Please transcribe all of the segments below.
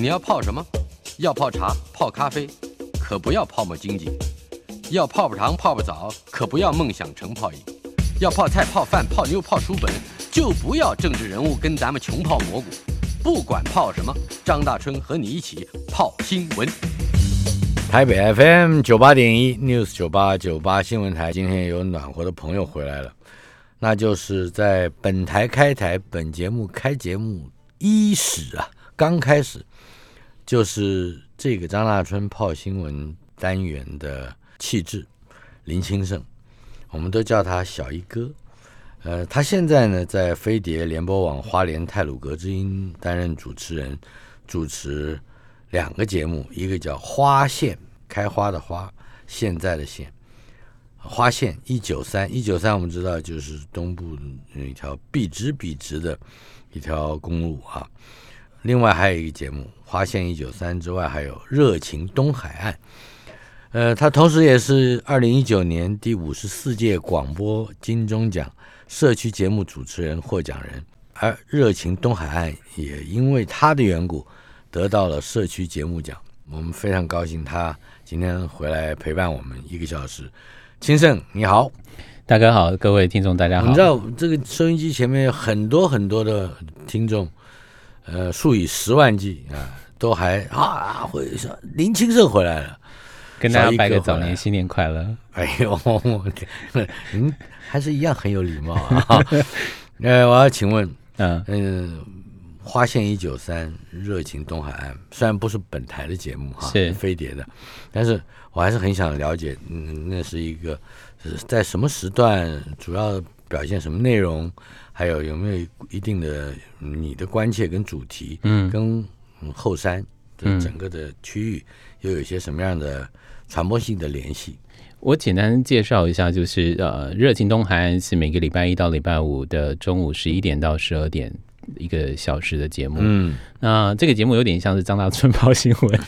你要泡什么？要泡茶、泡咖啡，可不要泡沫经济；要泡泡糖、泡泡澡，可不要梦想成泡影；要泡菜、泡饭、泡妞、泡书本，就不要政治人物跟咱们穷泡蘑菇。不管泡什么，张大春和你一起泡新闻。台北 FM 九八点一 News 九八九八新闻台，今天有暖和的朋友回来了，那就是在本台开台、本节目开节目伊始啊，刚开始就是这个张大春泡新闻单元的气质林清盛，我们都叫他小一哥。呃，他现在呢在飞碟联播网花莲泰鲁格之音担任主持人，主持两个节目，一个叫花线，开花的花，现在的线，花线一九三一九三，我们知道就是东部有一条笔直笔直的一条公路啊。另外还有一个节目，花县一九三之外，还有热情东海岸。呃，他同时也是二零一九年第五十四届广播金钟奖。社区节目主持人获奖人，而热情东海岸也因为他的缘故得到了社区节目奖。我们非常高兴他今天回来陪伴我们一个小时。青盛你好，大哥好，各位听众大家好。你知道这个收音机前面有很多很多的听众，呃，数以十万计啊，都还啊回说林清盛回来了，跟大家拜个早年新年快乐。哎呦，嗯。还是一样很有礼貌啊！呃，我要请问，嗯嗯，花县一九三，热情东海岸，虽然不是本台的节目哈，是飞碟的，但是我还是很想了解，嗯，那是一个在什么时段，主要表现什么内容，还有有没有一定的你的关切跟主题，嗯，跟后山的整个的区域又有一些什么样的传播性的联系？我简单介绍一下，就是呃，热情东海岸是每个礼拜一到礼拜五的中午十一点到十二点一个小时的节目。嗯，那这个节目有点像是张大春报新闻，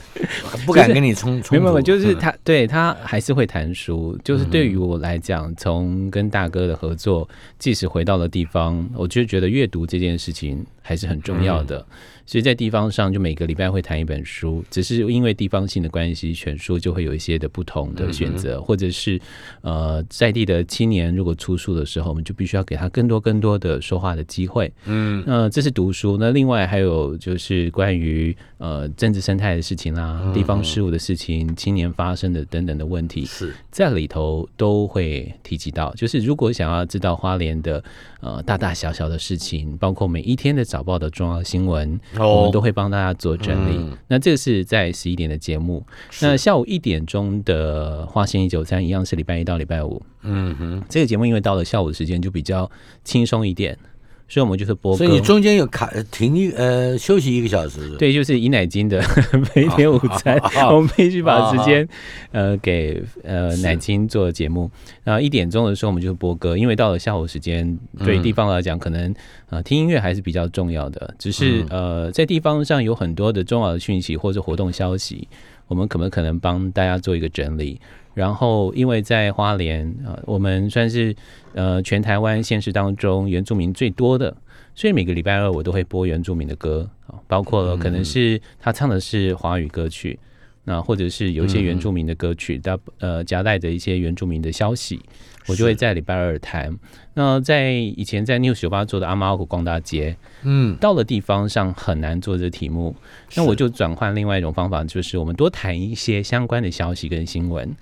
不敢跟你冲冲。没有，就是他对他还是会谈书。就是对于我来讲，从跟大哥的合作，即使回到了地方，我就觉得阅读这件事情还是很重要的。所以，在地方上，就每个礼拜会谈一本书，只是因为地方性的关系，选书就会有一些的不同的选择，或者是呃，在地的青年如果出书的时候，我们就必须要给他更多更多的说话的机会。嗯，那这是读书。那另外还有就是关于呃政治生态的事情啦，地方事务的事情，青年发生的等等的问题，是在里头都会提及到。就是如果想要知道花莲的呃大大小小的事情，包括每一天的早报的重要新闻。我们都会帮大家做整理。那这个是在十一点的节目。那下午一点钟的花仙一九三一样是礼拜一到礼拜五。嗯哼，这个节目因为到了下午的时间就比较轻松一点。所以，我们就是播歌。所以你中间有卡停一呃休息一个小时。对，就是以奶金的 每天午餐，我们必须把时间呃给呃奶金做节目。然后一点钟的时候，我们就是播歌，因为到了下午时间，对地方来讲，可能呃听音乐还是比较重要的。只是呃在地方上有很多的重要的讯息或者活动消息，我们可不可能帮大家做一个整理？然后，因为在花莲啊，我们算是呃全台湾县市当中原住民最多的，所以每个礼拜二我都会播原住民的歌啊，包括了可能是他唱的是华语歌曲，那或者是有一些原住民的歌曲，它呃夹带着一些原住民的消息，我就会在礼拜二谈。那在以前在 News 九八做的阿猫阿狗逛大街，嗯，到了地方上很难做这题目，那我就转换另外一种方法，就是我们多谈一些相关的消息跟新闻。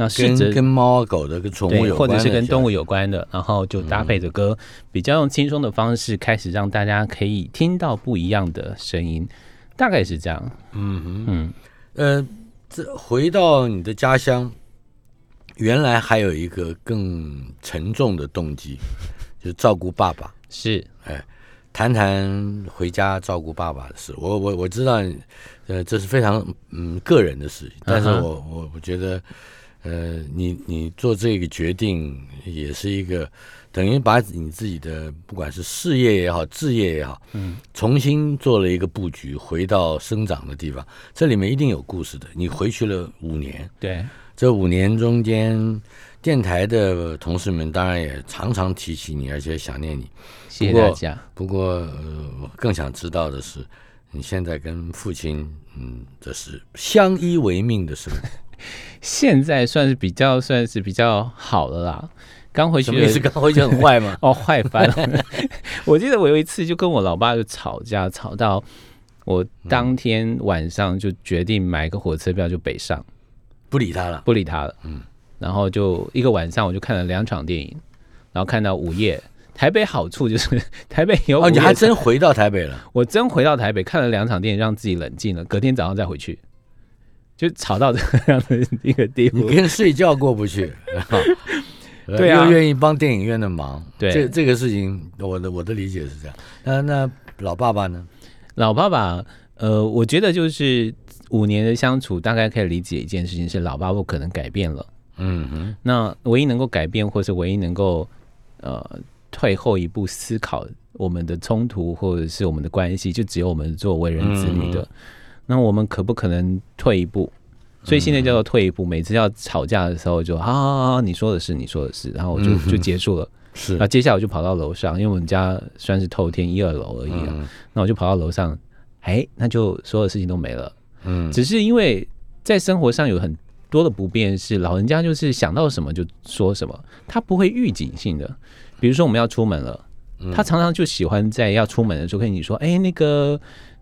那跟跟猫狗的跟宠物有关，或者是跟动物有关的，然后就搭配着歌，比较用轻松的方式开始，让大家可以听到不一样的声音，大概是这样。嗯哼，嗯，呃，这回到你的家乡，原来还有一个更沉重的动机，就是照顾爸爸。是，哎，谈谈回家照顾爸爸的事。我我我知道，呃，这是非常嗯个人的事情，但是我我我觉得。呃，你你做这个决定也是一个等于把你自己的不管是事业也好，置业也好，嗯，重新做了一个布局，回到生长的地方，这里面一定有故事的。你回去了五年，对，这五年中间，电台的同事们当然也常常提起你，而且想念你。谢谢大家。不过，呃，我更想知道的是，你现在跟父亲，嗯，这是相依为命的生活。现在算是比较算是比较好了啦。刚回去也是？刚回去很坏吗？哦，坏翻了。我记得我有一次就跟我老爸就吵架，吵到我当天晚上就决定买个火车票就北上，不理他了，不理他了。嗯，然后就一个晚上我就看了两场电影，然后看到午夜。台北好处就是 台北有哦，你还真回到台北了。我真回到台北看了两场电影，让自己冷静了，隔天早上再回去，就吵到这样的一个地步。你跟睡觉过不去。对啊，又愿意帮电影院的忙，对这这个事情，我的我的理解是这样。那那老爸爸呢？老爸爸，呃，我觉得就是五年的相处，大概可以理解一件事情是，老爸不可能改变了。嗯哼。那唯一能够改变，或是唯一能够呃退后一步思考我们的冲突，或者是我们的关系，就只有我们做为人子女的。那我们可不可能退一步？所以现在叫做退一步，每次要吵架的时候就好好好，你说的是你说的是，然后我就就结束了。是，那接下来我就跑到楼上，因为我们家算是透天一二楼而已啊。那我就跑到楼上，哎，那就所有事情都没了。嗯，只是因为在生活上有很多的不便，是老人家就是想到什么就说什么，他不会预警性的。比如说我们要出门了，他常常就喜欢在要出门的时候跟你说，哎，那个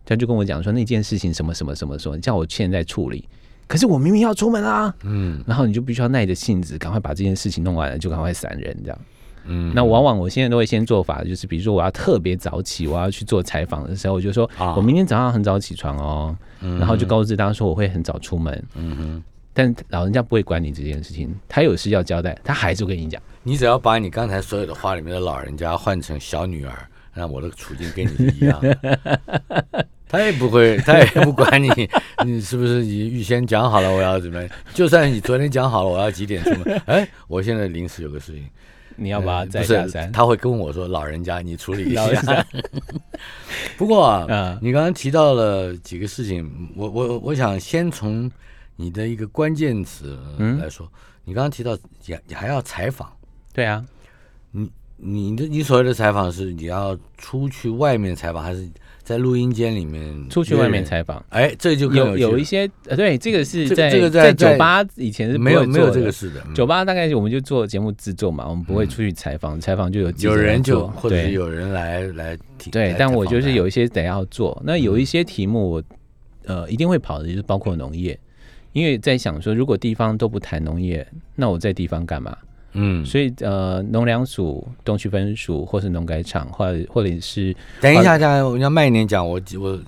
他就跟我讲说那件事情什么什么什么什么，叫我现在处理。可是我明明要出门啊，嗯，然后你就必须要耐着性子，赶快把这件事情弄完了，就赶快散人这样，嗯，那往往我现在都会先做法，就是比如说我要特别早起，我要去做采访的时候，我就说我明天早上很早起床哦，然后就告知大家说我会很早出门，嗯哼，但老人家不会管你这件事情，他有事要交代，他还是跟你讲，你只要把你刚才所有的话里面的老人家换成小女儿，那我的处境跟你一样。他也不会，他也不管你，你是不是你预先讲好了我要怎么？就算你昨天讲好了我要几点出门，哎，我现在临时有个事情，你要把它再下山。他会跟我说：“老人家，你处理一下。” 不过啊，你刚刚提到了几个事情，我我我想先从你的一个关键词来说，你刚刚提到也你还要采访，对啊，你你的你所谓的采访是你要出去外面采访还是？在录音间里面出去外面采访，哎，这就有有一些呃，对，这个是在这个在酒吧以前是没有没有这个事的。酒吧大概我们就做节目制作嘛，我们不会出去采访，采访就有有人就或者是有人来来提对，但我就是有一些得要做。那有一些题目我呃一定会跑的，就是包括农业，因为在想说，如果地方都不谈农业，那我在地方干嘛？嗯，所以呃，农粮署、东区分署，或是农改场，或者或者是等一下，讲我要慢一点讲，我我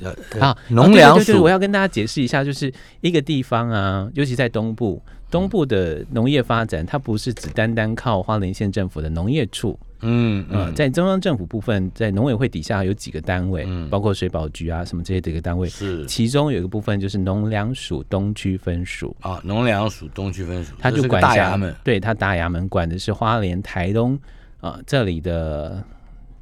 啊，农粮署，我要跟大家解释一下，就是一个地方啊，尤其在东部，东部的农业发展，它不是只单单靠花莲县政府的农业处。嗯嗯，在中央政府部分，在农委会底下有几个单位，包括水保局啊什么这些几个单位。是，其中有一个部分就是农粮署东区分署啊，农粮署东区分署，他就管辖门，对他大衙门管的是花莲、台东啊这里的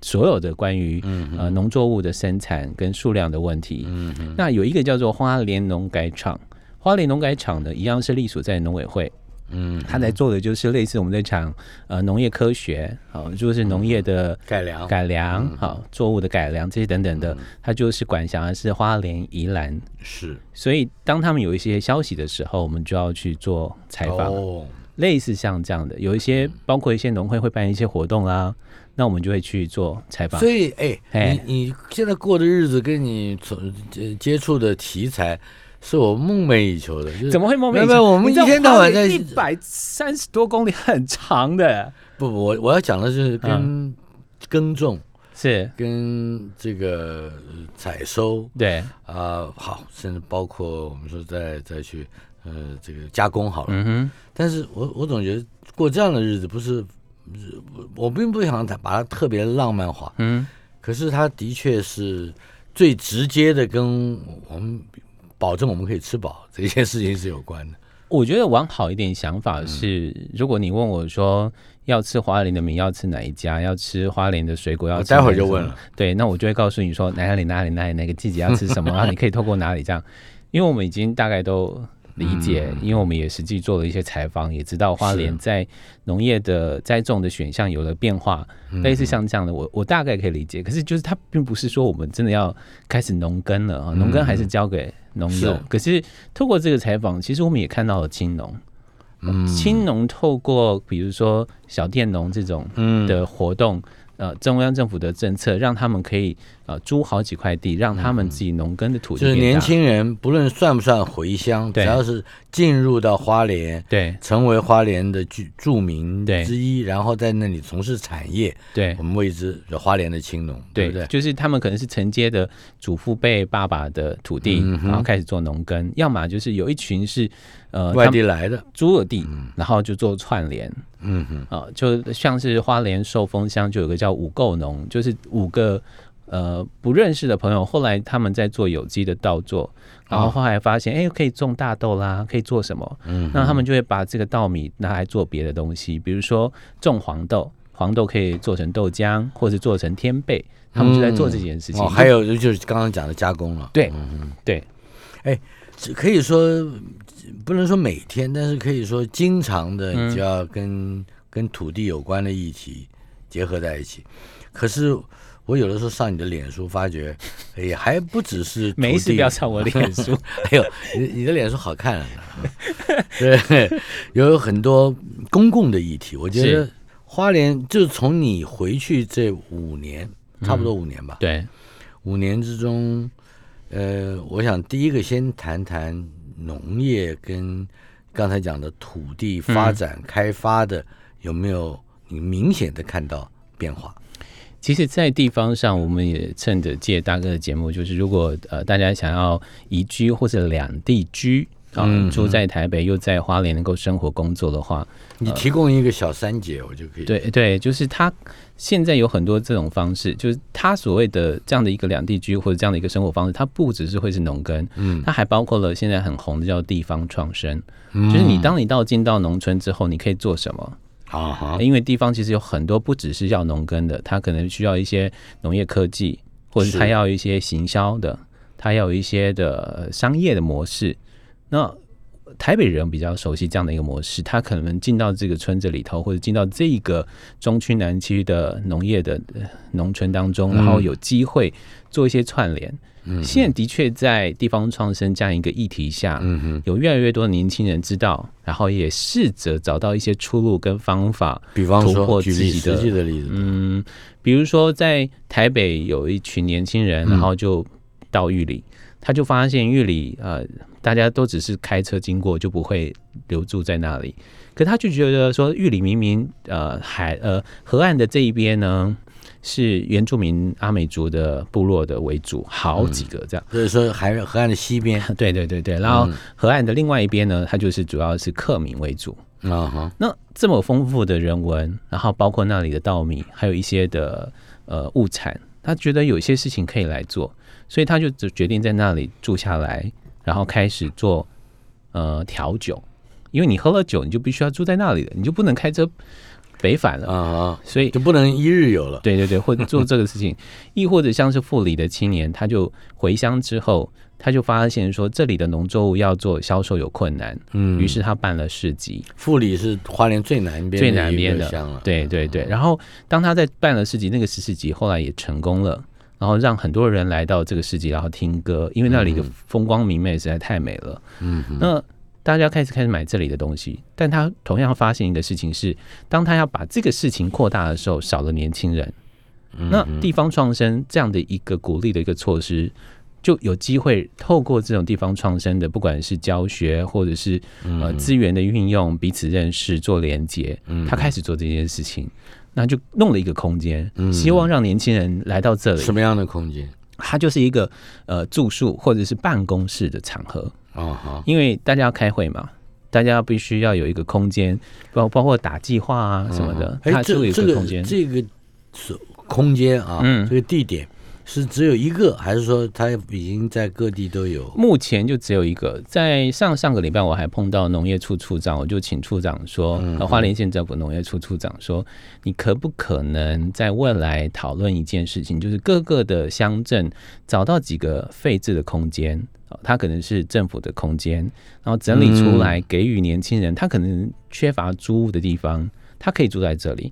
所有的关于呃农作物的生产跟数量的问题。嗯嗯，那有一个叫做花莲农改厂，花莲农改厂呢，一样是隶属在农委会。嗯，他在做的就是类似我们在讲呃农业科学，好，就是农业的改良、改良，好，作物的改良这些等等的，他就是管辖的是花莲、宜兰，是。所以当他们有一些消息的时候，我们就要去做采访，类似像这样的，有一些包括一些农会会办一些活动啊，那我们就会去做采访。所以，哎，你你现在过的日子跟你从接触的题材。是我梦寐以求的，怎么会梦寐以求？我们一天到晚在一百三十多公里，很长的。不不，我我要讲的是跟耕种是跟这个采收对啊，好，甚至包括我们说再再去呃这个加工好了。嗯哼。但是我我总觉得过这样的日子不是，我并不想把它特别浪漫化。嗯。可是它的确是最直接的跟我们。保证我们可以吃饱，这件事情是有关的。我觉得往好一点想法是，如果你问我说要吃花莲的米，要吃哪一家？要吃花莲的水果，要待会儿就问了。对，那我就会告诉你说哪里哪里哪里哪个季节要吃什么，然后你可以透过哪里这样，因为我们已经大概都理解，因为我们也实际做了一些采访，也知道花莲在农业的栽种的选项有了变化，类似像这样的，我我大概可以理解。可是就是它并不是说我们真的要开始农耕了啊，农耕还是交给农友。可是透过这个采访，其实我们也看到了青农，青农透过比如说小佃农这种的活动。呃，中央政府的政策让他们可以呃租好几块地，让他们自己农耕的土地。就是年轻人不论算不算回乡，只要是进入到花莲，对，成为花莲的居住民之一，然后在那里从事产业，对，我们谓之花莲的青农，对不对？就是他们可能是承接的祖父辈爸爸的土地，然后开始做农耕，要么就是有一群是。呃，外地来的租了地，然后就做串联，嗯哼，啊，就像是花莲寿丰乡就有个叫五购农，就是五个呃不认识的朋友，后来他们在做有机的稻作，然后后来发现，哎，可以种大豆啦，可以做什么？嗯，那他们就会把这个稻米拿来做别的东西，比如说种黄豆，黄豆可以做成豆浆，或是做成天贝，他们就在做这件事情。还有就是刚刚讲的加工了，对，嗯对，哎，可以说。不能说每天，但是可以说经常的你就要跟跟土地有关的议题结合在一起。可是我有的时候上你的脸书，发觉 也还不只是没事不要上我脸书。哎呦，你你的脸书好看啊，对，有很多公共的议题。我觉得花莲就从你回去这五年，差不多五年吧，对，五年之中，呃，我想第一个先谈谈。农业跟刚才讲的土地发展开发的有没有你明显的看到变化？其实，在地方上，我们也趁着借大哥的节目，就是如果呃大家想要移居或者两地居。嗯，住在台北又在花莲能够生活工作的话，你提供一个小三节，我就可以。对对，就是他现在有很多这种方式，就是他所谓的这样的一个两地居或者这样的一个生活方式，它不只是会是农耕，嗯，它还包括了现在很红的叫地方创生，就是你当你到进到农村之后，你可以做什么？啊？因为地方其实有很多不只是要农耕的，它可能需要一些农业科技，或者它要一些行销的，它要有一些的商业的模式。那台北人比较熟悉这样的一个模式，他可能进到这个村子里头，或者进到这个中区南区的农业的农村当中，然后有机会做一些串联。现在的确在地方创生这样一个议题下，有越来越多的年轻人知道，然后也试着找到一些出路跟方法，比方说举例实际的例子，嗯，比如说在台北有一群年轻人，然后就到玉里，他就发现玉里呃。大家都只是开车经过，就不会留住在那里。可他就觉得说，玉里明明呃海呃河岸的这一边呢，是原住民阿美族的部落的为主，好几个这样。所以说，海河岸的西边，对对对对。然后河岸的另外一边呢，它就是主要是客民为主啊哈。那这么丰富的人文，然后包括那里的稻米，还有一些的呃物产，他觉得有些事情可以来做，所以他就只决定在那里住下来。然后开始做呃调酒，因为你喝了酒，你就必须要住在那里了，你就不能开车北返了啊，所以就不能一日游了。对对对，或者做这个事情，亦或者像是富里的青年，他就回乡之后，他就发现说这里的农作物要做销售有困难，嗯，于是他办了市集。富里是花莲最南边最南边的乡了，对对对。然后当他在办了市集，那个市集后来也成功了。然后让很多人来到这个世界，然后听歌，因为那里的风光明媚实在太美了。嗯，那大家开始开始买这里的东西，但他同样发现一个事情是，当他要把这个事情扩大的时候，少了年轻人。那地方创生这样的一个鼓励的一个措施，就有机会透过这种地方创生的，不管是教学或者是呃资源的运用，彼此认识做连接，他开始做这件事情。那就弄了一个空间，希望让年轻人来到这里。什么样的空间？它就是一个呃住宿或者是办公室的场合啊。因为大家要开会嘛，大家必须要有一个空间，包包括打计划啊什么的。它这个这个这个是空间啊，这个地点是只有一个，还是说他已经在各地都有？目前就只有一个。在上上个礼拜，我还碰到农业处处长，我就请处长说，呃花莲县政府农业处处长说，你可不可能在未来讨论一件事情，就是各个的乡镇找到几个废置的空间，哦它可能是政府的空间，然后整理出来给予年轻人，他可能缺乏租屋的地方，他可以住在这里。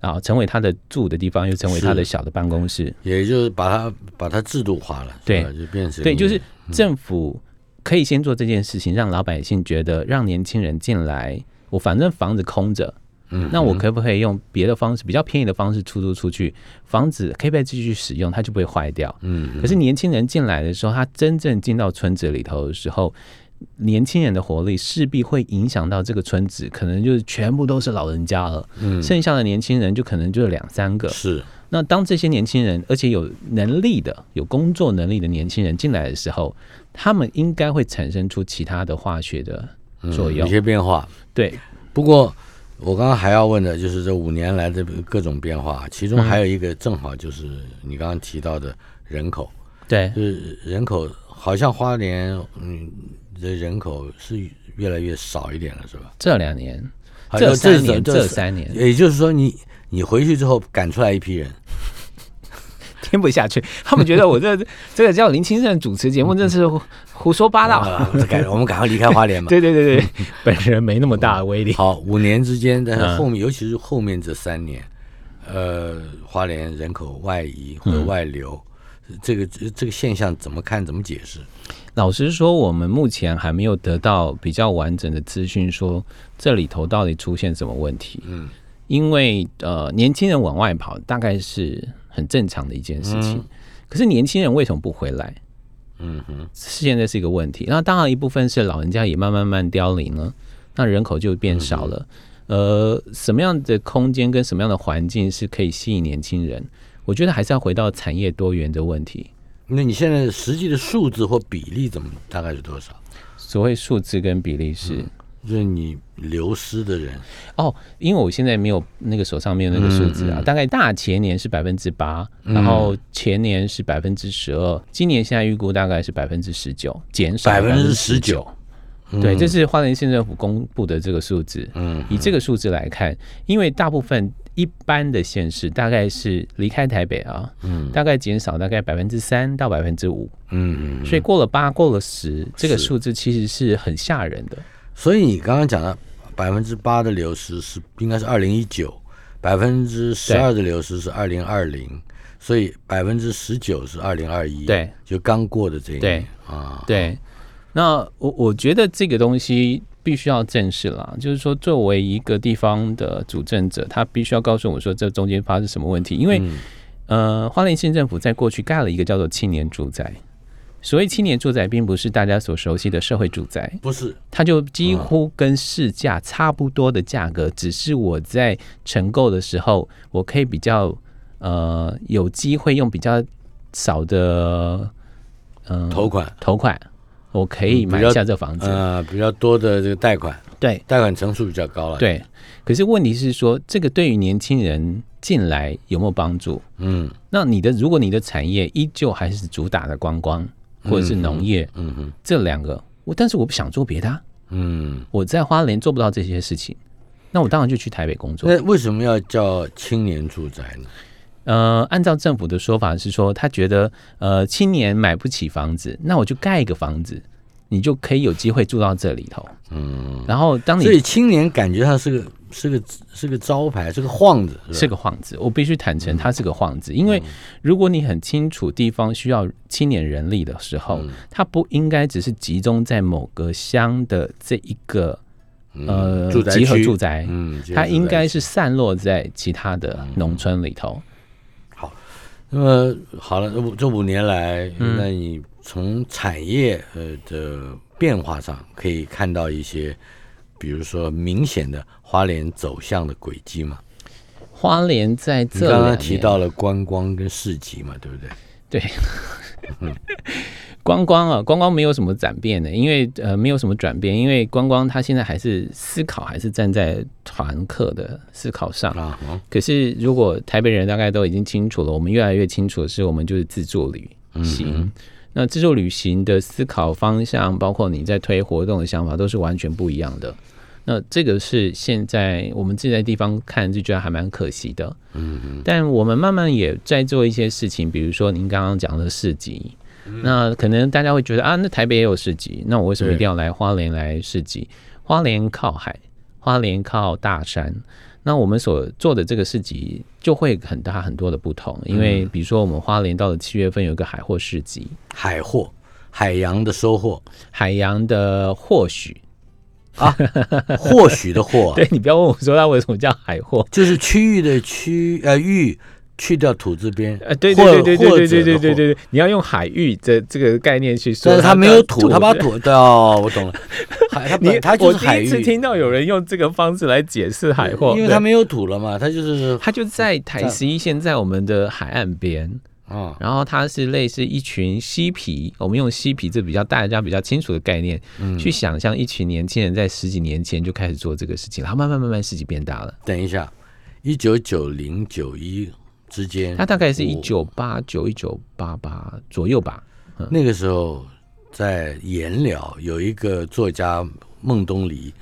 啊，成为他的住的地方，又成为他的小的办公室，也就是把它把它制度化了，对。就变成对，就是政府可以先做这件事情，让老百姓觉得，让年轻人进来，我反正房子空着，嗯那我可不可以用别的方式，比较便宜的方式出租出去，房子可以被继续使用，它就不会坏掉。嗯。可是年轻人进来的时候，他真正进到村子里头的时候，年轻人的活力势必会影响到这个村子，可能就是全部都是老人家了，嗯。剩下的年轻人就可能就是两三个。是。那当这些年轻人，而且有能力的、有工作能力的年轻人进来的时候，他们应该会产生出其他的化学的作用。嗯有些变化。对，不过我刚刚还要问的就是这五年来的各种变化，其中还有一个正好就是你刚刚提到的人口，对，就是人口好像花莲嗯的人口是越来越少一点了，是吧？这两年、这三年、这这三年，也就是说你你回去之后赶出来一批人，听不下去。他们觉得我这 这个叫林清盛主持节目，真是胡胡说八道。啊赶我们赶快离开花莲嘛。对对对对，本人没那么大的威力。好，五年之间，但是嗯后面、尤其是后面这三年，呃，花莲人口外移或嗯者外流，这个这这个现象怎么看？怎么解释？老实说，我们目前还没有得到比较完整的资讯，说这里头到底出现什么问题。嗯，因为呃，年轻人往外跑，大概是很正常的一件事情。可是年轻人为什么不回来？嗯哼，现在是一个问题。那当然一部分是老人家也慢慢慢凋零了，那人口就变少了。呃，什么样的空间跟什么样的环境是可以吸引年轻人？我觉得还是要回到产业多元的问题。那你现在实际的数字或比例怎么大概是多少？所谓数字跟比例是。就是你流失的人，哦，因为我现在没有那个手上没有那个数字啊，嗯嗯大概大前年是百分之八，然后前年是百分之十二，今年现在预估大概是百分之十九，减少百分之十十九。对，这是花莲县政府公布的这个数字。嗯，以这个数字来看，因为大部分一般的县市大概是离开台北啊，嗯。大概减少大概百分之三到百分之五，嗯嗯，所以过了八，过了十，这个数字其实是很吓人的。所以你刚刚讲的百分之八的流失是应该是二零一九，百分之十二的流失是二零二零，所以百分之十九是二零二一，对，就刚过的这一对。年啊，对，那我我觉得这个东西必须要正视啦，就是说，作为一个地方的主政者，他必须要告诉我说，这中间发生什么问题。因为，嗯呃，花莲县政府在过去盖了一个叫做青年住宅。所谓青年住宅，并不是大家所熟悉的社会住宅，不是，它就几乎跟市价差不多的价格，只是我在承购的时候，我可以比较呃有机会用比较少的嗯、头款，头款，我可以买下这房子。呃，比较多的这个贷款，对贷款成数比较高了，，对，可是问题是说，这个对于年轻人进来有没有帮助？嗯那你的如果你的产业依旧还是主打的观光或者是农业、嗯哼，这两个，我但是我不想做别的、啊，嗯，我在花莲做不到这些事情，那我当然就去台北工作。那为什么要叫青年住宅呢？呃，按照政府的说法是说，他觉得呃青年买不起房子，那我就盖一个房子，你就可以有机会住到这里头。嗯，然后当你所以青年感觉他是个是个是个招牌，是个幌子，是吧个幌子，我必须坦诚，它是个幌子。因为如果你很清楚地方需要青年人力的时候，它不应该只是集中在某个乡的这一个呃嗯住宅集合住宅，嗯，它应该是。是散落在其他的农村里头。那么好了，这五这五年来，嗯那你从产业呃的变化上可以看到一些，比如说明显的花莲走向的轨迹吗？花莲在你刚刚提到了观光跟市集嘛，对不对？对，光光啊，光光没有什么转变的，因为呃没有什么转变，因为光光他现在还是思考，还是站在团客的思考上啊。可是如果台北人大概都已经清楚了，我们越来越清楚的是，我们就是自助旅行。那自助旅行的思考方向，包括你在推活动的想法，都是完全不一样的。那这个是现在我们自己在地方看就觉得还蛮可惜的。嗯但我们慢慢也在做一些事情，比如说您刚刚讲的市集。那可能大家会觉得啊，那台北也有市集，那我为什么一定要来花莲来市集？花莲靠海，花莲靠大山，那我们所做的这个市集就会很大很多的不同。因为比如说，我们花莲到了七月份有一个海货市集，海货，海洋的收获，海洋的或许啊，或许的或，对你不要问我说它为什么叫海货，就是区域的区呃域。去掉土字边，呃，对对对对对对对对对对，你要用海域这这个概念去说，但是它没有土，它把土哦，我懂了，海它你它就是海域。第一次听到有人用这个方式来解释海货，因为它没有土了嘛，它就是它就在台十一线，在我们的海岸边啊，然后它是类似一群嬉皮，我们用嬉皮这比较大家比较清楚的概念去想象一群年轻人在十几年前就开始做这个事情，然后慢慢慢慢事情变大了。等一下，一九九零九一。之间，它大概是一九八九一九八八左右吧。那个时候在颜料有一个作家孟东篱，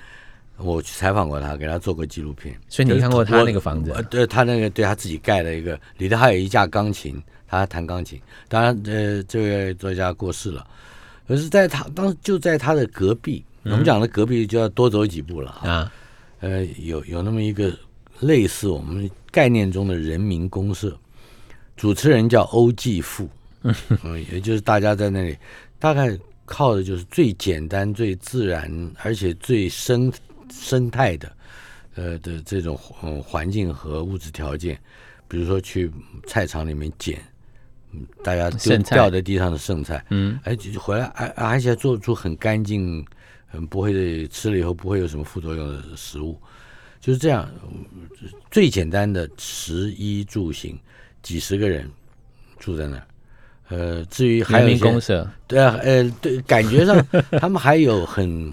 我去采访过他，给他做过纪录片。所以你看过他那个房子？对，他那个对他自己盖的一个，里头还有一架钢琴，他弹钢琴。当然，呃，这位作家过世了，可是在他当就在他的隔壁，我们讲的隔壁就要多走几步了啊。呃，有有那么一个类似我们。概念中的人民公社，主持人叫欧继富，嗯，也就是大家在那里，大概靠的就是最简单、最自然，而且最生生态的，呃的这种环境和物质条件，比如说去菜场里面捡，嗯，大家丢掉在地上的剩菜，嗯，而且回来而而且做出很干净，嗯，不会吃了以后不会有什么副作用的食物。就是这样，最简单的食衣住行，几十个人住在那儿。呃，至于还有一些，对啊，呃，对，感觉上 他们还有很，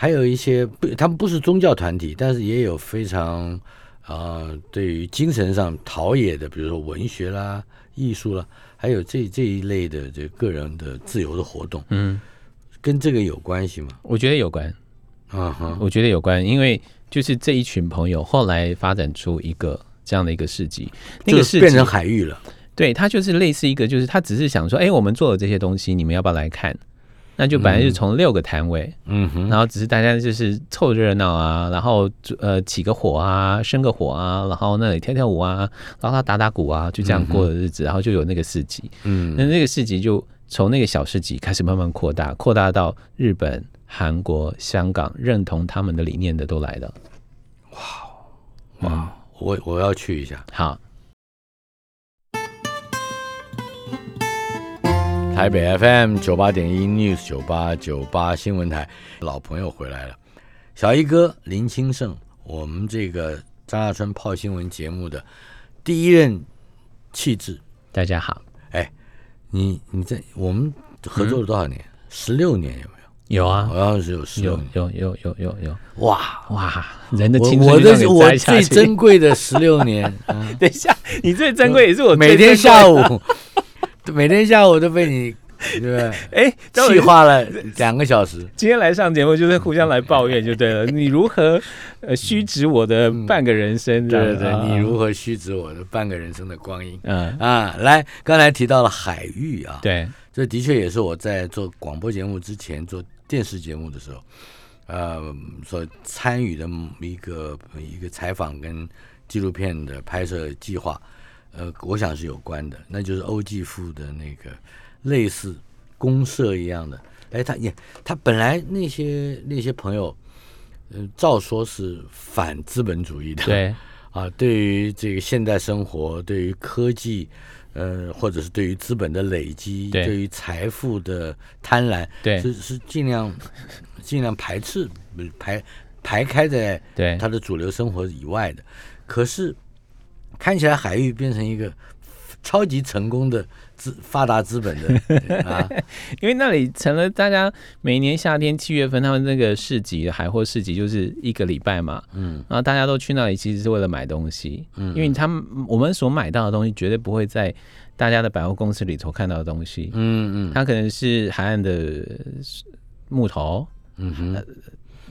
还有一些不，他们不是宗教团体，但是也有非常啊，对于精神上陶冶的，比如说文学啦、艺术啦，还有这这一类的这个人的自由的活动，嗯，跟这个有关系吗？我觉得有关，啊哈，我觉得有关，因为。就是这一群朋友后来发展出一个这样的一个事迹，那个是变成海域了。对，他就是类似一个，就是他只是想说，哎，我们做了这些东西，你们要不要来看？那就本来是从六个摊位，嗯哼，然后只是大家就是凑热闹啊，然后呃起个火啊，生个火啊，然后那里跳跳舞啊，然后打打鼓啊，就这样过的日子，然后就有那个市集，嗯，那那个市集就从那个小市集开始慢慢扩大，扩大到日本。韩国、香港认同他们的理念的都来了，哇哇！我我要去一下。好，台北 FM 九八点一 News 九八九八新闻台，老朋友回来了，小一哥林清盛，我们这个张亚春泡新闻节目的第一任气质。大家好，哎，你你在我们合作了多少年？十六年有没有？有啊，好像是有有有有有有有哇哇！人的青春我的我最珍贵的十六年。等一下，你最珍贵也是我每天下午，每天下午都被你 对不对？哎，气化了两个小时。今天来上节目就是互相来抱怨就对了。你如何呃虚指我的半个人生？对对对，你如何虚指我的半个人生的光阴？嗯啊，来，刚才提到了海域啊，对，这的确也是我在做广播节目之前做。电视节目的时候，呃，所参与的一个一个采访跟纪录片的拍摄计划，呃，我想是有关的，那就是欧继富的那个类似公社一样的。哎，他也他本来那些那些朋友，嗯，照说是反资本主义的，对 啊，对于这个现代生活，对于科技。呃，或者是对于资本的累积，对于财富的贪婪，对，是是尽量尽量排斥排排开在对他的主流生活以外的。可是看起来海域变成一个超级成功的资发达资本的 啊，因为那里成了大家每年夏天七月份他们那个市集海货市集就是一个礼拜嘛，嗯，然后大家都去那里其实是为了买东西，嗯，因为他们我们所买到的东西绝对不会在大家的百货公司里头看到的东西，嗯嗯，它可能是海岸的木头，嗯哼。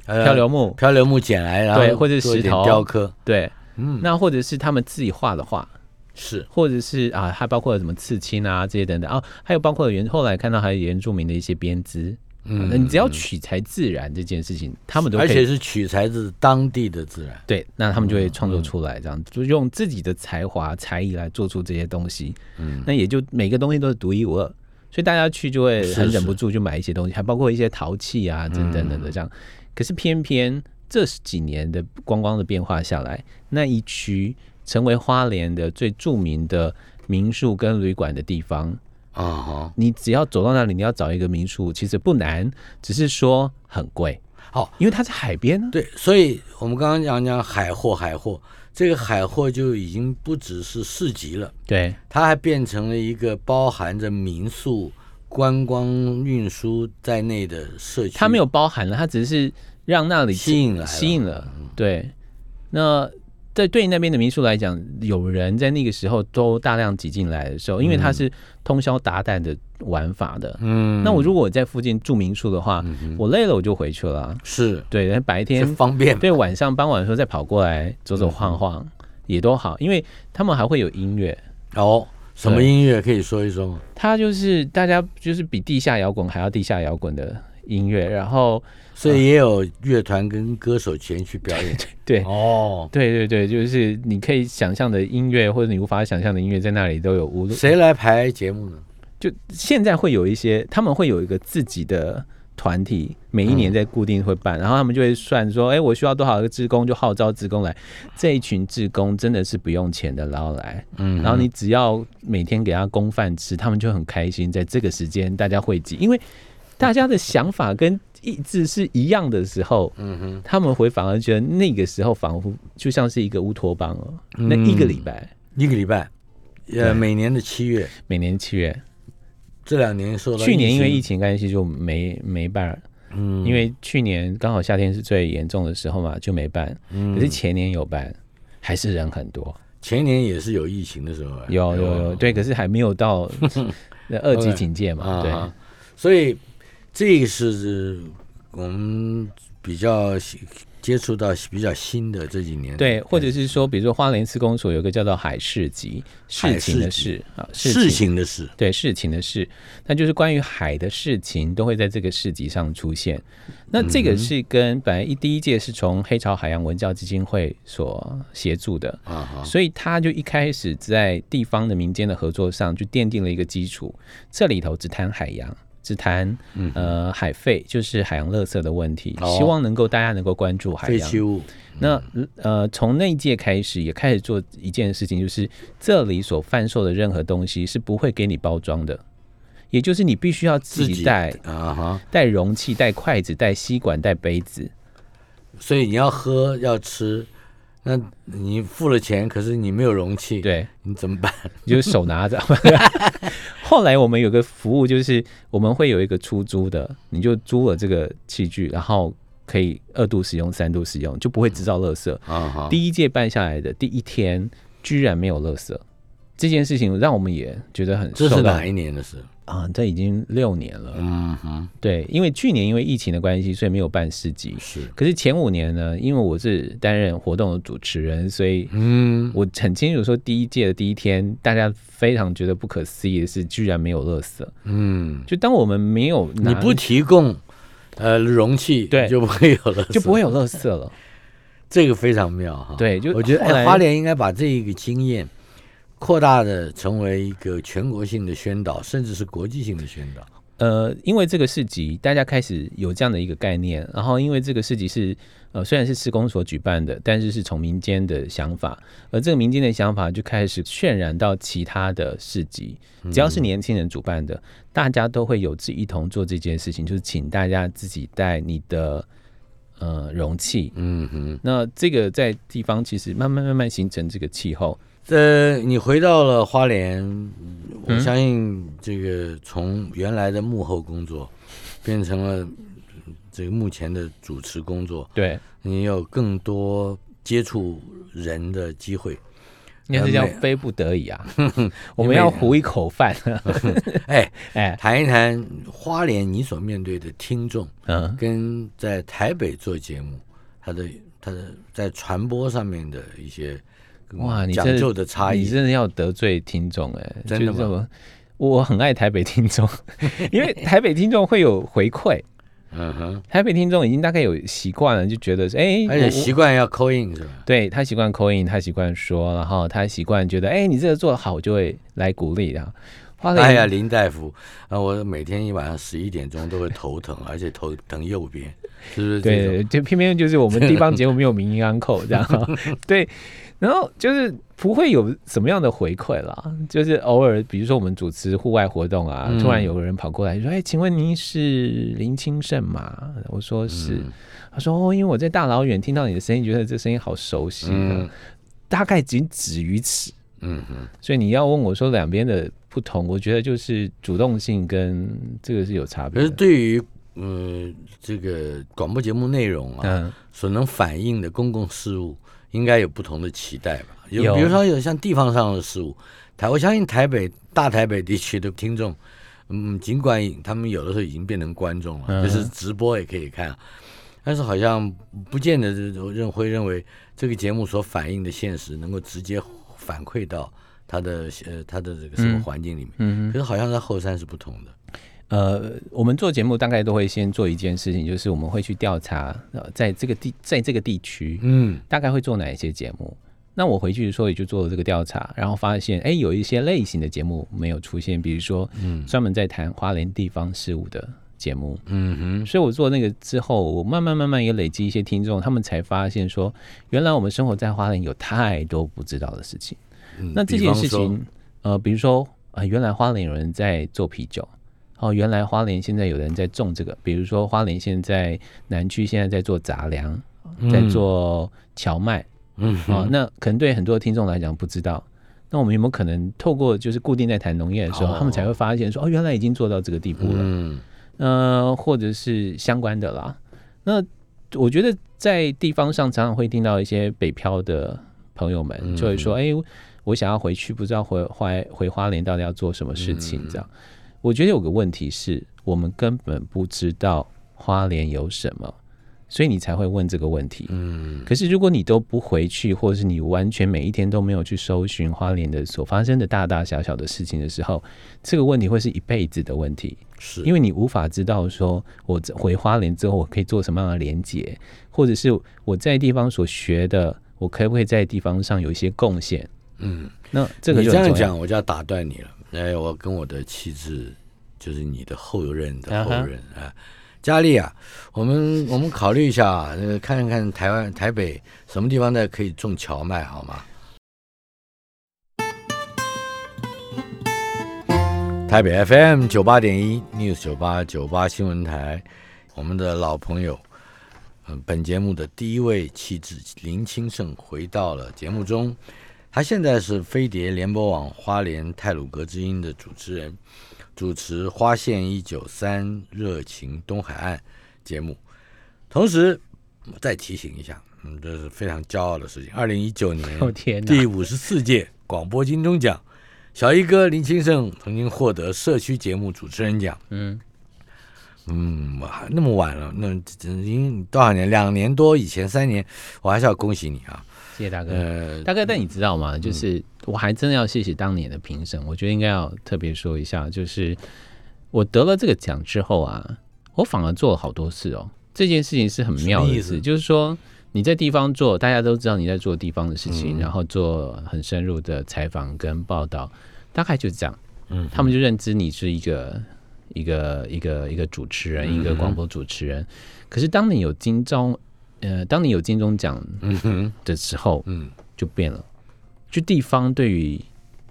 漂流木，漂流木捡来，然后对，或者石头。雕刻，对，嗯，那或者是他们自己画的画，是，或者是啊，还包括什么刺青啊这些等等。啊，还有包括原后来看到还有原住民的一些编织，嗯，你只要取材自然这件事情，他们都而且是取材自当地的自然，对，那他们就会创作出来，这样就用自己的才华才艺来做出这些东西，嗯，那也就每个东西都是独一无二，所以大家去就会很忍不住就买一些东西，还包括一些陶器啊等等等等这样。可是偏偏这几年的观光的变化下来，那一区成为花莲的最著名的民宿跟旅馆的地方啊！你只要走到那里，你要找一个民宿，其实不难，只是说很贵。好，因为它在海边呢。对，所以我们刚刚讲讲海货，海货这个海货就已经不只是市集了，对，它还变成了一个包含着民宿。观光运输在内的社区，它没有包含了，它只是让那里吸引了，吸引了。对，那在对那边的民宿来讲，有人在那个时候都大量挤进来的时候，因为它是通宵达旦的玩法的。嗯，那我如果我在附近住民宿的话，我累了我就回去了。是对，白天方便，对，晚上傍晚的时候再跑过来走走晃晃也都好，因为他们还会有音乐哦。什么音乐可以说一说吗？它就是大家就是比地下摇滚还要地下摇滚的音乐，然后所以也有乐团跟歌手前去表演。对哦，对对对，就是你可以想象的音乐或者你无法想象的音乐，在那里都有。无谁来排节目呢？就现在会有一些，他们会有一个自己的。团体每一年在固定会办，然后他们就会算说，哎，我需要多少个职工，就号召职工来。这一群职工真的是不用钱的捞来，嗯，然后你只要每天给他供饭吃，他们就很开心。在这个时间大家汇集，因为大家的想法跟意志是一样的时候，嗯哼，他们会反而觉得那个时候仿佛就像是一个乌托邦哦。那一个礼拜，一个礼拜，呃，每年的七月，每年七月。这两年受到去年因为疫情关系就没没办，嗯，因为去年刚好夏天是最严重的时候嘛，就没办。嗯，可是前年有办，还是人很多。前年也是有疫情的时候，有有有，对，可是还没有到那 二级警戒嘛，对。所以这个是我们比较。接触到比较新的这几年，对，或者是说，比如说花莲市公所有个叫做海市集，事情的事啊，事情的事，对，事情的事，那就是关于海的事情都会在这个市集上出现。那这个是跟本来一第一届是从黑潮海洋文教基金会所协助的啊，所以他就一开始在地方的民间的合作上就奠定了一个基础，这里头只谈海洋。只谈呃海废，就是海洋垃圾的问题，希望能够大家能够关注海洋。那呃从那一届开始，也开始做一件事情，就是这里所贩售的任何东西是不会给你包装的，也就是你必须要自己带啊哈，带容器、带筷子、带吸管、带杯子，所以你要喝要吃。那你付了钱，可是你没有容器，对你怎么办？你就手拿着。后来我们有个服务，就是我们会有一个出租的，你就租了这个器具，然后可以二度使用、三度使用，就不会制造垃圾。啊第一届办下来的第一天，居然没有垃圾，这件事情让我们也觉得很。这是哪一年的事？啊，这已经六年了。嗯哼，对，因为去年因为疫情的关系，所以没有办市集。是，可是前五年呢，因为我是担任活动的主持人，所以嗯，我很清楚说，第一届的第一天，大家非常觉得不可思议的是，居然没有垃圾。嗯，就当我们没有你不提供呃容器，对，就不会有了，就不会有垃圾了。这个非常妙哈。对，就我觉得花莲应该把这一个经验。扩大的成为一个全国性的宣导，甚至是国际性的宣导。呃，因为这个市集，大家开始有这样的一个概念。然后，因为这个市集是呃，虽然是施工所举办的，但是是从民间的想法，而这个民间的想法就开始渲染到其他的市集。只要是年轻人主办的，大家都会有志一同做这件事情，就是请大家自己带你的呃容器。嗯哼，那这个在地方其实慢慢慢慢形成这个气候。呃，你回到了花莲，我嗯相信这个从原来的幕后工作变成了这个目前的主持工作，对，你有更多接触人的机会。应该是叫非不得已啊，我们要糊一口饭。哎，哎，谈一谈花莲你所面对的听众，嗯，跟在台北做节目，他的他的在传播上面的一些哇，你这讲究的差异。你真的要得罪听众哎，真的吗我很爱台北听众，因为台北听众会有回馈，嗯哼，台北听众已经大概有习惯了，就觉得是哎，而且习惯要 call in 是吧？对他习惯 call in，他习惯说，然后他习惯觉得，哎，你这个做的好，我就会来鼓励啊。花，哎呀，林大夫，啊，我每天一晚上十一点钟都会头疼，而且头疼右边，是不是？对，就偏偏就是我们地方节目没有民音安扣这样，对，然后就是不会有什么样的回馈啦，就是偶尔比如说我们主持户外活动啊，嗯突然有个人跑过来说，哎，请问您是林清盛吗？我说是，嗯他说哦，因为我在大老远听到你的声音，觉得这声音好熟悉、啊，嗯大概仅止于此。嗯哼，所以你要问我说两边的不同，我觉得就是主动性跟这个是有差别可是。对于呃这个广播节目内容啊，嗯，所能反映的公共事务，应该有不同的期待吧？有，有比如说有像地方上的事务，台我相信台北大台北地区的听众，嗯，尽管他们有的时候已经变成观众了，嗯就是直播也可以看，但是好像不见得这种认会认为这个节目所反映的现实能够直接反馈到他的呃他的这个生活嗯环境里面。嗯可是好像在后山是不同的。呃，我们做节目大概都会先做一件事情，就是我们会去调查，呃，在这个地在这个地区嗯大概会做哪一些节目。那我回去的时候也就做了这个调查，然后发现，哎，有一些类型的节目没有出现，比如说嗯专门在谈花莲地方事务的节目。嗯哼，所以我做那个之后，我慢慢慢慢也累积一些听众，他们才发现说，原来我们生活在花莲有太多不知道的事情。嗯那这件事，情，呃，比如说，呃，原来花莲有人在做啤酒，哦，原来花莲现在有人在种这个，比如说花莲现在南区现在在做杂粮，在做荞麦，嗯哦，那可能对很多听众来讲不知道。那我们有没有可能透过就是固定在谈农业的时候，哦他们才会发现说，哦，原来已经做到这个地步了。嗯呃，或者是相关的啦。那我觉得在地方上常常会听到一些北漂的朋友们就会说：“哎、我想要回去，不知道回回回花莲到底要做什么事情。”这样，我觉得有个问题是我们根本不知道花莲有什么。所以你才会问这个问题。嗯可是如果你都不回去，或者是你完全每一天都没有去搜寻花莲的所发生的大大小小的事情的时候，这个问题会是一辈子的问题。是因为你无法知道说我回花莲之后我可以做什么样的连接，或者是我在地方所学的，我可不可以在地方上有一些贡献？嗯，那这个你。这样讲，我就要打断你了。哎，我跟我的妻子，就是你的后任的后任啊，佳丽啊，我们我们考虑一下啊，那个看看台湾台北什么地方呢可以种荞麦，好吗？台北 FM 九八点一 News 九八九八新闻台，我们的老朋友，嗯，本节目的第一位气质林清盛回到了节目中。他现在是飞碟联播网花莲泰鲁格之音的主持人，主持《花县一九三热情东海岸》节目。同时，我再提醒一下，嗯，这是非常骄傲的事情。二零一九年！第五十四届广播金钟奖，小一哥林清盛曾经获得社区节目主持人奖。嗯，嗯，哇那么晚了，那这已经多少年？两年多以前，三年，我还是要恭喜你啊！谢谢大哥。呃，大哥，但你知道吗？就是我还真的要谢谢当年的评审，我觉得应该要特别说一下，就是我得了这个奖之后啊，我反而做了好多事哦。这件事情是很妙的意思就是说你在地方做，大家都知道你在做地方的事情，嗯然后做很深入的采访跟报道，大概就是这样。嗯，他们就认知你是一个一个一个一个主持人，一个广播主持人。可是当你有金钟，呃，当你有金钟奖的时候，嗯，就变了。就地方对于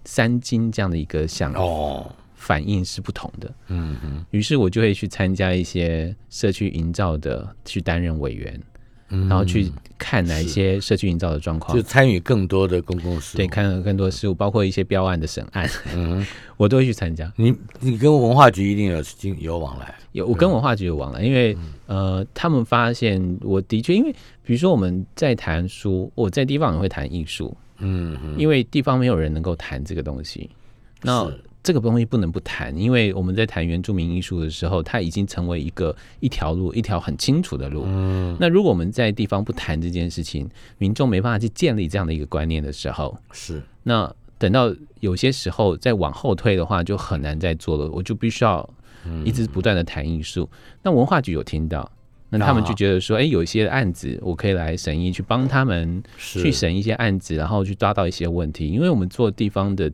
三金这样的一个项目哦，反应是不同的，嗯哼，于是我就会去参加一些社区营造的，去担任委员。然后去看哪一些社区营造的状况。就，参与更多的公共事务。对，看了更多的事务，包括一些标案的审案，嗯，我都会去参加。你你跟文化局一定有经有往来。有，我跟文化局有往来，因为、嗯。呃，他们发现我的确，因为比如说我们在谈书，我在地方也会谈艺术，嗯嗯，因为地方没有人能够谈这个东西，那是这个东西不能不谈，因为我们在谈原住民艺术的时候，它已经成为一个一条路，一条很清楚的路。嗯那如果我们在地方不谈这件事情，民众没办法去建立这样的一个观念的时候，是那等到有些时候再往后退的话，就很难再做了。我就必须要一直不断的谈艺术。那文化局有听到，那他们就觉得说，哎、有一些案子我可以来审议，去帮他们去审一些案子，然后去抓到一些问题。因为我们做地方的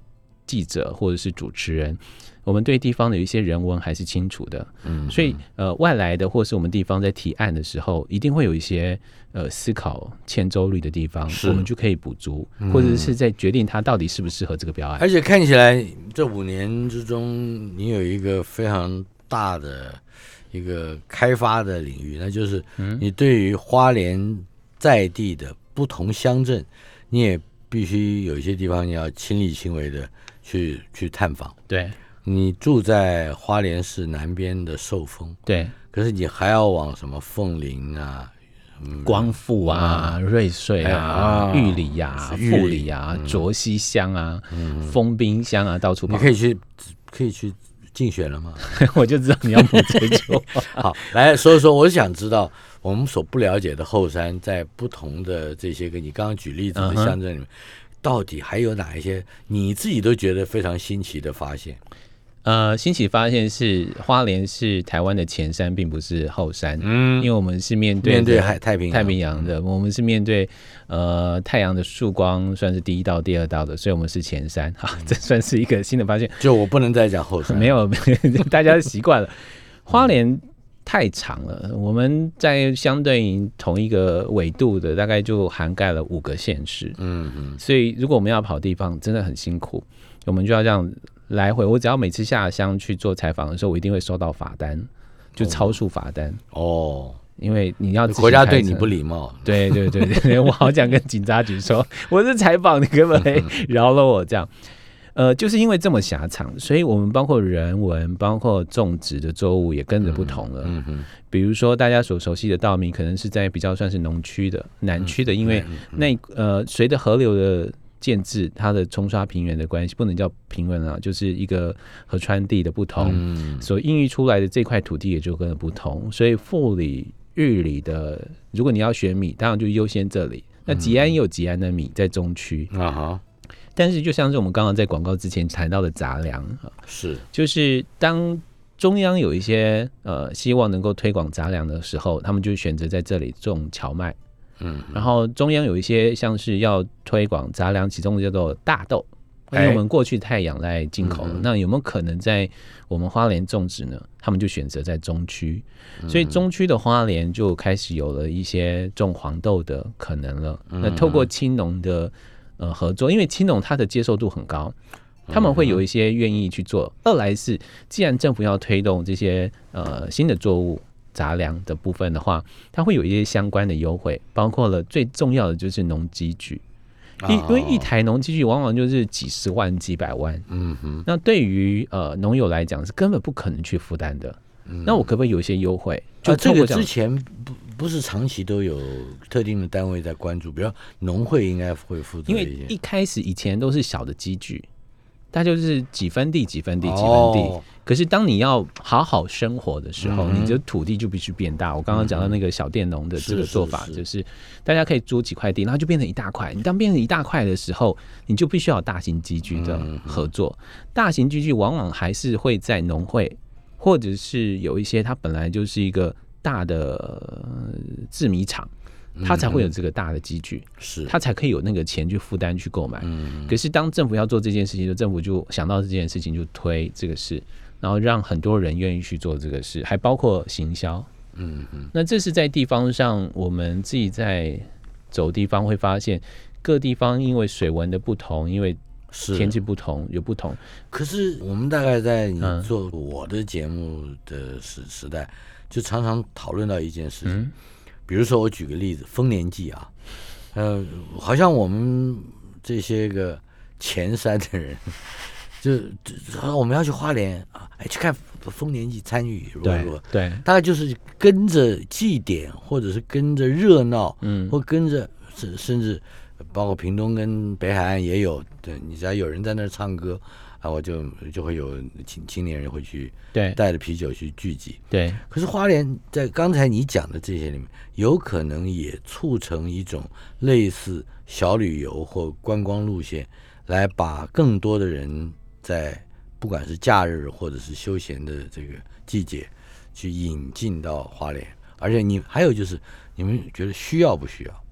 记者或者是主持人，我们对地方的有一些人文还是清楚的，嗯所以呃，外来的或是我们地方在提案的时候，一定会有一些呃思考欠周率的地方，我们就可以补足，或者是在决定它到底适不适合这个标案。而且看起来这五年之中，你有一个非常大的一个开发的领域，那就是你对于花莲在地的不同乡镇，你也必须有一些地方你要亲力亲为的去去探访。对你住在花莲市南边的寿丰，对，可是你还要往什么凤林啊、光复啊、瑞穗啊、啊玉里呀、玉里富里啊、卓溪乡啊、丰滨乡啊，到处跑你可。以去可以去竞选了吗？我就知道你要补这句话。好，来说一说，我想知道我们所不了解的后山，在不同的这些个你刚刚举例子的乡镇里面，到底还有哪一些你自己都觉得非常新奇的发现？呃，新奇发现是花莲是台湾的前山，并不是后山。嗯因嗯，为我们是面对面对着海太平洋太平洋的，我们是面对呃太阳的曙光，算是第一道、第二道的，所以我们是前山。哈，这算是一个新的发现。就我不能再讲后山，没有，大家习惯了。花莲太长了，我们在相对于同一个纬度的，大概就涵盖了五个县市。嗯嗯，所以如果我们要跑地方，真的很辛苦，我们就要这样来回。我只要每次下乡去做采访的时候，我一定会收到罚单，就超速罚单，哦，因为你要国家对你不礼貌，对对对对对，我好想跟警察局说，我是采访，你可不可以 饶了我这样？呃，就是因为这么狭长，所以我们包括人文，包括种植的作物也跟着不同了。比如说大家所熟悉的稻米，可能是在比较算是农区的、南区的，因为那呃随着河流的建制，它的冲刷平原的关系，不能叫平原啊，就是一个河川地的不同，嗯所孕育出来的这块土地也就跟着不同，所以富里、玉里的，如果你要选米，当然就优先这里。那吉安也有吉安的米在中区，啊哈，但是就像是我们刚刚在广告之前谈到的杂粮啊，是。就是当中央有一些呃希望能够推广杂粮的时候，他们就选择在这里种荞麦。嗯，然后中央有一些像是要推广杂粮，其中叫做大豆，因为哎。我们过去太仰赖进口了，那有没有可能在我们花莲种植呢？他们就选择在中区，嗯。所以中区的花莲就开始有了一些种黄豆的可能了。嗯那透过青农的呃合作，因为青农它的接受度很高。他们会有一些愿意去做。二来是，既然政府要推动这些呃新的作物杂粮的部分的话，它会有一些相关的优惠，包括了最重要的就是农机具，因因为一台农机具往往就是几十万、几百万，嗯哼，那对于呃农友来讲是根本不可能去负担的。那我可不可以有一些优惠？就啊，这个之前不不是长期都有特定的单位在关注，比如农会应该会负责因为一开始以前都是小的机具，它就是几分地、几分地、几分地。哦可是当你要好好生活的时候，嗯你的土地就必须变大。我刚刚讲到那个小佃农的这个做法，是就是大家可以租几块地，然后就变成一大块。你当变成一大块的时候，你就必须要有大型机具的嗯合作。大型机具往往还是会在农会，或者是有一些它本来就是一个大的呃制米厂，它才会有这个大的机具。是它才可以有那个钱去负担去购买。嗯可是当政府要做这件事情，就政府就想到这件事情就推这个事，然后让很多人愿意去做这个事，还包括行销。嗯嗯那这是在地方上，我们自己在走地方会发现，各地方因为水文的不同，因为是。天气不同，有不同。可是我们大概在你嗯。做我的节目的时时代，就常常讨论到一件事情，嗯。比比如说我举个例子，丰年祭啊，呃，好像我们这些个前山的人，就就我们要去花莲啊，哎，去看丰年祭，参与如何如何，对，大概就是跟着祭典，或者是跟着热闹，嗯。或跟着甚甚至包括屏东跟北海岸也有，对你只要有人在那儿唱歌啊，我就就会有青青年人会去对带着啤酒去聚集。对，可是花莲在刚才你讲的这些里面，有可能也促成一种类似小旅游或观光路线，来把更多的人在不管是假日或者是休闲的这个季节，去引进到花莲。而且你还有就是，你们觉得需要不需要？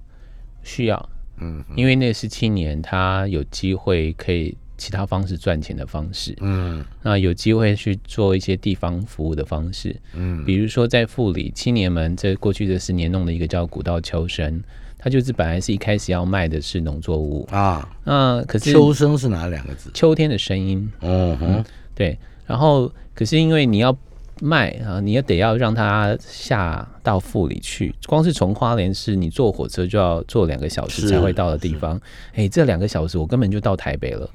需要，嗯因为那是青年他有机会可以其他方式赚钱的方式，嗯。那有机会去做一些地方服务的方式，嗯。比如说在富里，青年们这过去这十年弄了一个叫古道秋生，他就是本来是一开始要卖的是农作物，啊，那可是秋生是哪两个字？秋天的声音，嗯哼，对，然后可是因为你要卖啊，你也得要让它下到富里去，光是从花莲市你坐火车就要坐两个小时才会到的地方，哎，这两个小时我根本就到台北了。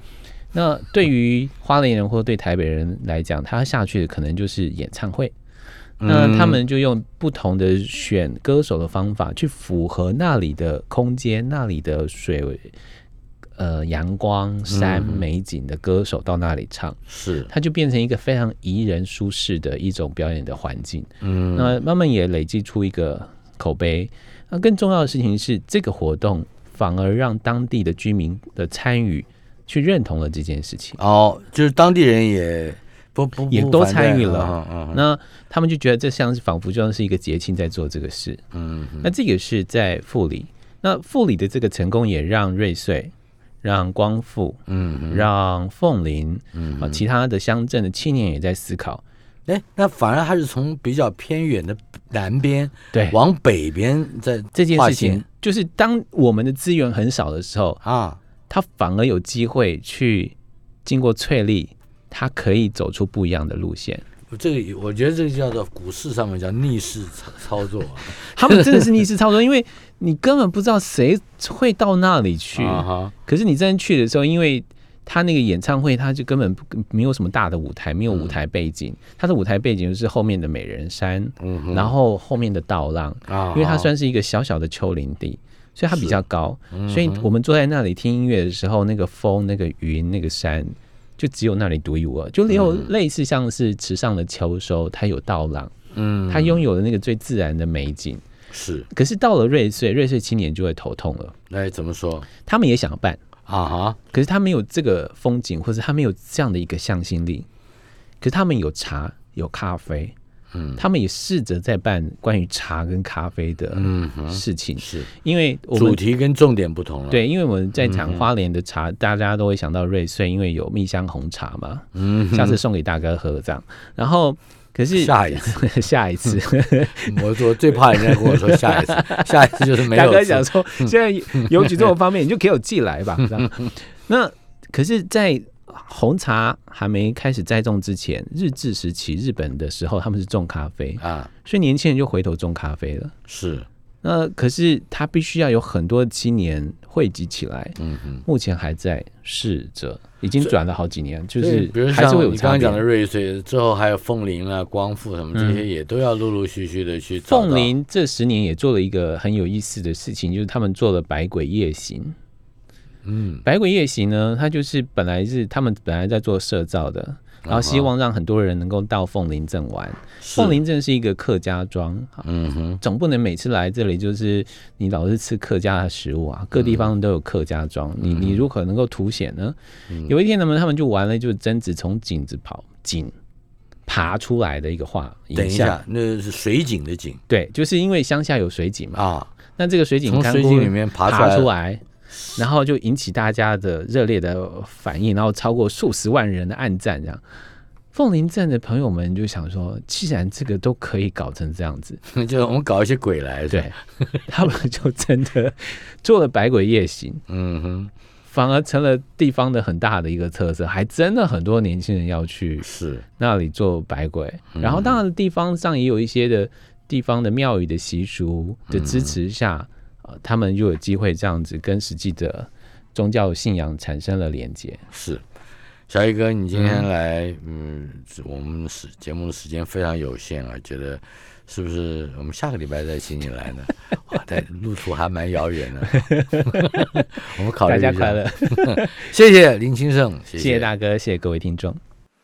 那对于花莲人或对台北人来讲，他下去的可能就是演唱会。那他们就用不同的选歌手的方法，去符合那里的空间、那里的水、呃阳光、山美景的歌手到那里唱，是，它就变成一个非常宜人、舒适的一种表演的环境。嗯那慢慢也累积出一个口碑。那更重要的事情是，这个活动反而让当地的居民的参与去认同了这件事情。哦，就是当地人也不不也都参与了嗯嗯那他们就觉得这像是仿佛就像是一个节庆在做这个事。嗯嗯那这个是在富里，那富里的这个成功也让瑞穗、让光复、嗯嗯让凤林嗯啊，其他的乡镇的青年也在思考，哎，那反而他是从比较偏远的南边对。往北边在这件事情，就是当我们的资源很少的时候，啊，他反而有机会去经过翠丽，他可以走出不一样的路线。这个我觉得这个叫做股市上面叫逆势操操作他们真的是逆势操作，因为你根本不知道谁会到那里去。可是你真的去的时候，因为他那个演唱会，他就根本不没有什么大的舞台，没有舞台背景，他的舞台背景就是后面的美人山，嗯然后后面的道浪，啊，因为它算是一个小小的丘陵地。所以它比较高，嗯所以我们坐在那里听音乐的时候，那个风、那个云、那个山，就只有那里独一无二。就有类似像是池上的秋收，它有道浪，嗯，它拥有了那个最自然的美景。是。可是到了瑞穗，瑞穗青年就会头痛了。哎怎么说？他们也想办，啊哈？可是他没有这个风景，或者他没有这样的一个向心力。可是他们有茶，有咖啡，嗯。他们也试着在办关于茶跟咖啡的嗯，事情，是。因为我主题跟重点不同了，，对，因为我们在讲花莲的茶，大家都会想到瑞穗，因为有蜜香红茶嘛，嗯，下次送给大哥喝这样。然后可是下一次，下一次，我说最怕人家跟我说下一次，下一次就是没有大哥讲说，现在邮局这种方面，你就给我寄来吧。那可是，在红茶还没开始栽种之前，日治时期日本的时候，他们是种咖啡，啊，所以年轻人就回头种咖啡了。是，那可是他必须要有很多青年汇集起来，嗯哼。目前还在试着，已经转了好几年，就是比如还是像你刚刚讲的。瑞穗之后，还有凤林啊、光复什么这些，也都要陆陆续续的去凤林这十年也做了一个很有意思的事情，就是他们做了百鬼夜行。嗯，百鬼夜行呢，它就是本来是他们本来在做社造的，然后希望让很多人能够到凤林镇玩。凤林镇是一个客家庄，嗯哼，总不能每次来这里就是你老是吃客家的食物啊，各地方都有客家庄，你你如何能够凸显呢？有一天他们，他们就玩了，就是贞子从井子跑井爬出来的一个画。等一下，那是水井的井。对，就是因为乡下有水井嘛，啊，那这个水井从水井里面爬出来，然后就引起大家的热烈的反应，然后超过数十万人的暗赞，这样。凤林镇的朋友们就想说，既然这个都可以搞成这样子，就我们搞一些鬼来，对，他们就真的做了百鬼夜行，嗯哼，反而成了地方的很大的一个特色，还真的很多年轻人要去是，那里做百鬼。嗯然后当然地方上也有一些的地方的庙宇的习俗的支持下，呃，他们又有机会这样子跟实际的宗教信仰产生了连接。是，小一哥，你今天来，嗯，我们时节目的时间非常有限啊，觉得是不是我们下个礼拜再请你来呢？哇，在路途还蛮遥远的，我们考虑一下。家快乐，谢谢林清盛，谢谢谢大哥，谢谢各位听众。